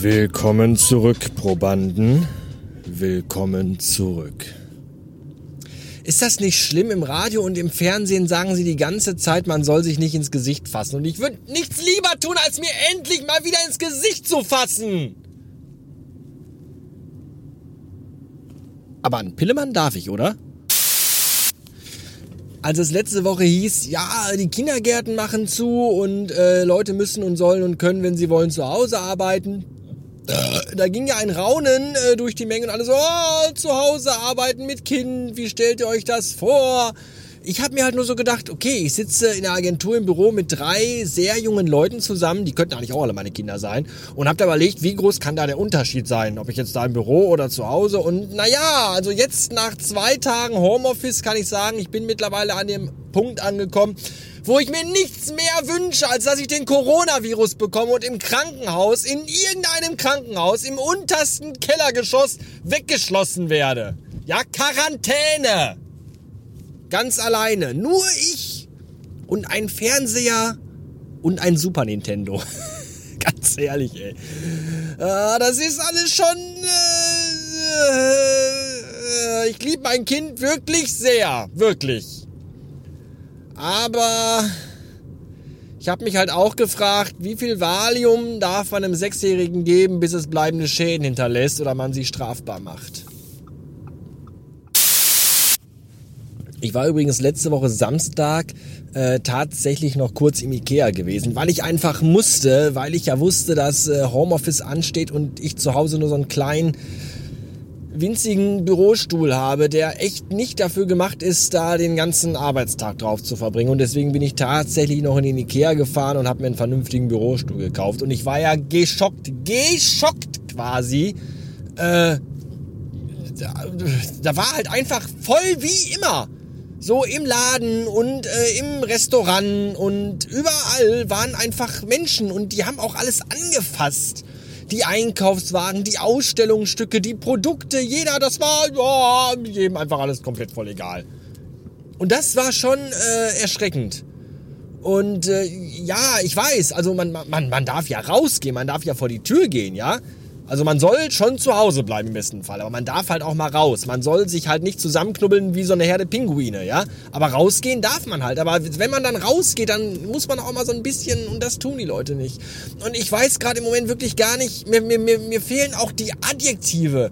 Willkommen zurück, Probanden. Willkommen zurück. Ist das nicht schlimm? Im Radio und im Fernsehen sagen sie die ganze Zeit, man soll sich nicht ins Gesicht fassen. Und ich würde nichts lieber tun, als mir endlich mal wieder ins Gesicht zu fassen. Aber einen Pillemann darf ich, oder? Als es letzte Woche hieß, ja, die Kindergärten machen zu und äh, Leute müssen und sollen und können, wenn sie wollen, zu Hause arbeiten. Da ging ja ein Raunen äh, durch die Menge und alle so, oh, zu Hause arbeiten mit Kind, wie stellt ihr euch das vor? Ich habe mir halt nur so gedacht, okay, ich sitze in der Agentur im Büro mit drei sehr jungen Leuten zusammen, die könnten eigentlich auch alle meine Kinder sein, und habe da überlegt, wie groß kann da der Unterschied sein, ob ich jetzt da im Büro oder zu Hause. Und naja, also jetzt nach zwei Tagen Homeoffice kann ich sagen, ich bin mittlerweile an dem Punkt angekommen, wo ich mir nichts mehr wünsche, als dass ich den Coronavirus bekomme und im Krankenhaus, in irgendeinem Krankenhaus, im untersten Kellergeschoss weggeschlossen werde. Ja, Quarantäne! Ganz alleine. Nur ich und ein Fernseher und ein Super Nintendo. Ganz ehrlich, ey. Ah, das ist alles schon. Äh, ich liebe mein Kind wirklich sehr. Wirklich. Aber ich habe mich halt auch gefragt, wie viel Valium darf man einem Sechsjährigen geben, bis es bleibende Schäden hinterlässt oder man sie strafbar macht. Ich war übrigens letzte Woche Samstag äh, tatsächlich noch kurz im Ikea gewesen, weil ich einfach musste, weil ich ja wusste, dass äh, Homeoffice ansteht und ich zu Hause nur so einen kleinen winzigen Bürostuhl habe, der echt nicht dafür gemacht ist, da den ganzen Arbeitstag drauf zu verbringen. Und deswegen bin ich tatsächlich noch in den Ikea gefahren und habe mir einen vernünftigen Bürostuhl gekauft. Und ich war ja geschockt, geschockt quasi. Äh, da, da war halt einfach voll wie immer. So im Laden und äh, im Restaurant und überall waren einfach Menschen und die haben auch alles angefasst. Die Einkaufswagen, die Ausstellungsstücke, die Produkte, jeder, das war ja, jedem einfach alles komplett voll egal. Und das war schon äh, erschreckend. Und äh, ja, ich weiß, also man, man, man darf ja rausgehen, man darf ja vor die Tür gehen, ja. Also man soll schon zu Hause bleiben im besten Fall, aber man darf halt auch mal raus. Man soll sich halt nicht zusammenknubbeln wie so eine Herde Pinguine, ja? Aber rausgehen darf man halt. Aber wenn man dann rausgeht, dann muss man auch mal so ein bisschen, und das tun die Leute nicht. Und ich weiß gerade im Moment wirklich gar nicht, mir, mir, mir, mir fehlen auch die Adjektive.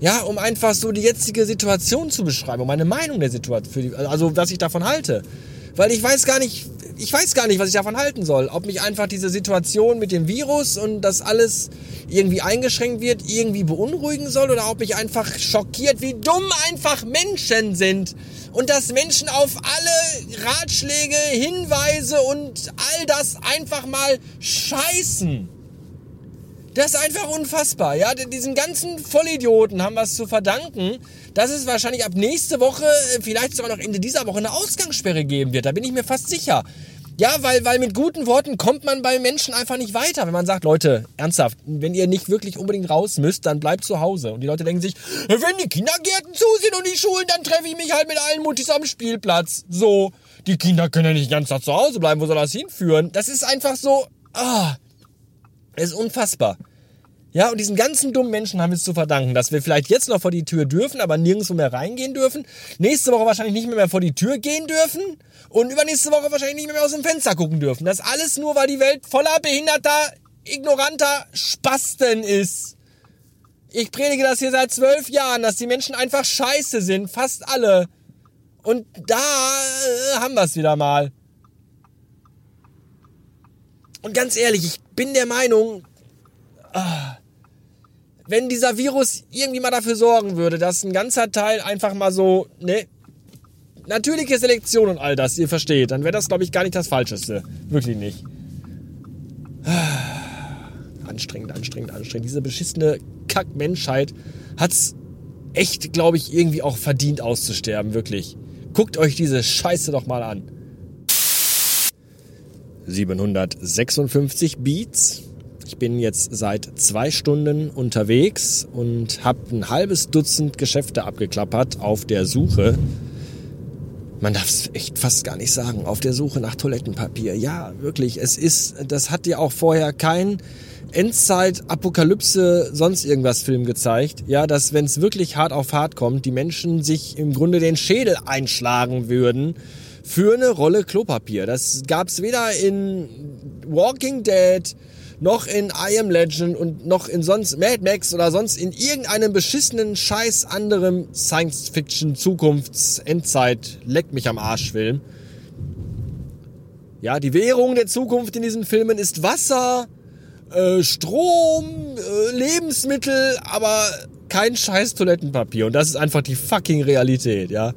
Ja, um einfach so die jetzige Situation zu beschreiben, um meine Meinung der Situation, also was ich davon halte. Weil ich weiß gar nicht, ich weiß gar nicht, was ich davon halten soll. Ob mich einfach diese Situation mit dem Virus und das alles irgendwie eingeschränkt wird, irgendwie beunruhigen soll oder ob mich einfach schockiert, wie dumm einfach Menschen sind. Und dass Menschen auf alle Ratschläge, Hinweise und all das einfach mal scheißen. Das ist einfach unfassbar, ja. Diesen ganzen Vollidioten haben was zu verdanken, dass es wahrscheinlich ab nächste Woche, vielleicht sogar noch Ende dieser Woche, eine Ausgangssperre geben wird. Da bin ich mir fast sicher. Ja, weil, weil mit guten Worten kommt man bei Menschen einfach nicht weiter. Wenn man sagt, Leute, ernsthaft, wenn ihr nicht wirklich unbedingt raus müsst, dann bleibt zu Hause. Und die Leute denken sich, wenn die Kindergärten zu sind und die Schulen, dann treffe ich mich halt mit allen Muttis am Spielplatz. So, die Kinder können ja nicht ganz Tag zu Hause bleiben. Wo soll das hinführen? Das ist einfach so, ah, ist unfassbar. Ja, und diesen ganzen dummen Menschen haben wir es zu verdanken, dass wir vielleicht jetzt noch vor die Tür dürfen, aber nirgendwo mehr reingehen dürfen. Nächste Woche wahrscheinlich nicht mehr, mehr vor die Tür gehen dürfen. Und übernächste Woche wahrscheinlich nicht mehr, mehr aus dem Fenster gucken dürfen. Das alles nur, weil die Welt voller behinderter, ignoranter Spasten ist. Ich predige das hier seit zwölf Jahren, dass die Menschen einfach scheiße sind. Fast alle. Und da äh, haben wir es wieder mal. Und ganz ehrlich, ich bin der Meinung, wenn dieser Virus irgendwie mal dafür sorgen würde, dass ein ganzer Teil einfach mal so, ne, natürliche Selektion und all das, ihr versteht, dann wäre das, glaube ich, gar nicht das Falscheste. Wirklich nicht. Anstrengend, anstrengend, anstrengend. Diese beschissene Kack-Menschheit hat's echt, glaube ich, irgendwie auch verdient auszusterben, wirklich. Guckt euch diese Scheiße doch mal an. 756 Beats. Ich bin jetzt seit zwei Stunden unterwegs und habe ein halbes Dutzend Geschäfte abgeklappert auf der Suche. Man darf es echt fast gar nicht sagen, auf der Suche nach Toilettenpapier. Ja, wirklich, es ist, das hat ja auch vorher kein Endzeit, Apokalypse, sonst irgendwas Film gezeigt. Ja, dass wenn es wirklich hart auf hart kommt, die Menschen sich im Grunde den Schädel einschlagen würden für eine Rolle Klopapier. Das gab's weder in Walking Dead noch in I Am Legend und noch in sonst Mad Max oder sonst in irgendeinem beschissenen Scheiß anderem Science-Fiction Zukunfts Endzeit leck mich am Arsch Film. Ja, die Währung der Zukunft in diesen Filmen ist Wasser, äh, Strom, äh, Lebensmittel, aber kein scheiß Toilettenpapier. Und das ist einfach die fucking Realität, ja.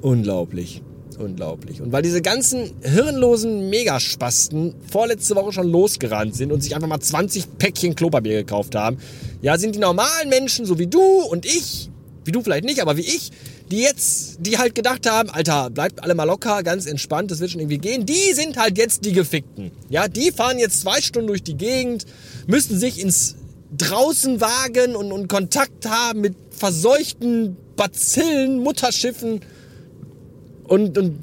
Unglaublich. Unglaublich. Und weil diese ganzen hirnlosen Megaspasten vorletzte Woche schon losgerannt sind und sich einfach mal 20 Päckchen Klopapier gekauft haben, ja, sind die normalen Menschen, so wie du und ich, wie du vielleicht nicht, aber wie ich, die jetzt, die halt gedacht haben, Alter, bleibt alle mal locker, ganz entspannt, das wird schon irgendwie gehen. Die sind halt jetzt die Gefickten. Ja, die fahren jetzt zwei Stunden durch die Gegend, müssen sich ins draußen wagen und, und Kontakt haben mit verseuchten Bazillen, Mutterschiffen und, und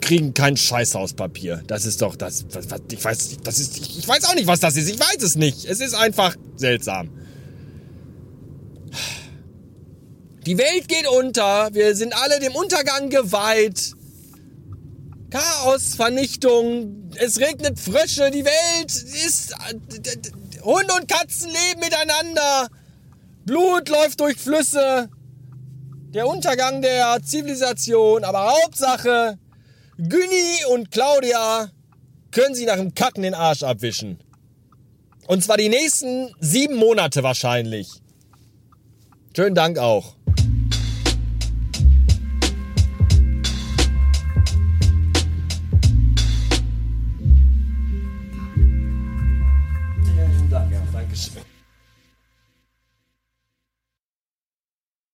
kriegen kein Scheißhauspapier. Das ist doch das, was, was, ich weiß, das ist, ich, ich weiß auch nicht, was das ist. Ich weiß es nicht. Es ist einfach seltsam. Die Welt geht unter. Wir sind alle dem Untergang geweiht. Chaos, Vernichtung. Es regnet Frösche. Die Welt ist. Hunde und Katzen leben miteinander. Blut läuft durch Flüsse. Der Untergang der Zivilisation. Aber Hauptsache, Günni und Claudia können sie nach dem Kacken den Arsch abwischen. Und zwar die nächsten sieben Monate wahrscheinlich. Schönen Dank auch.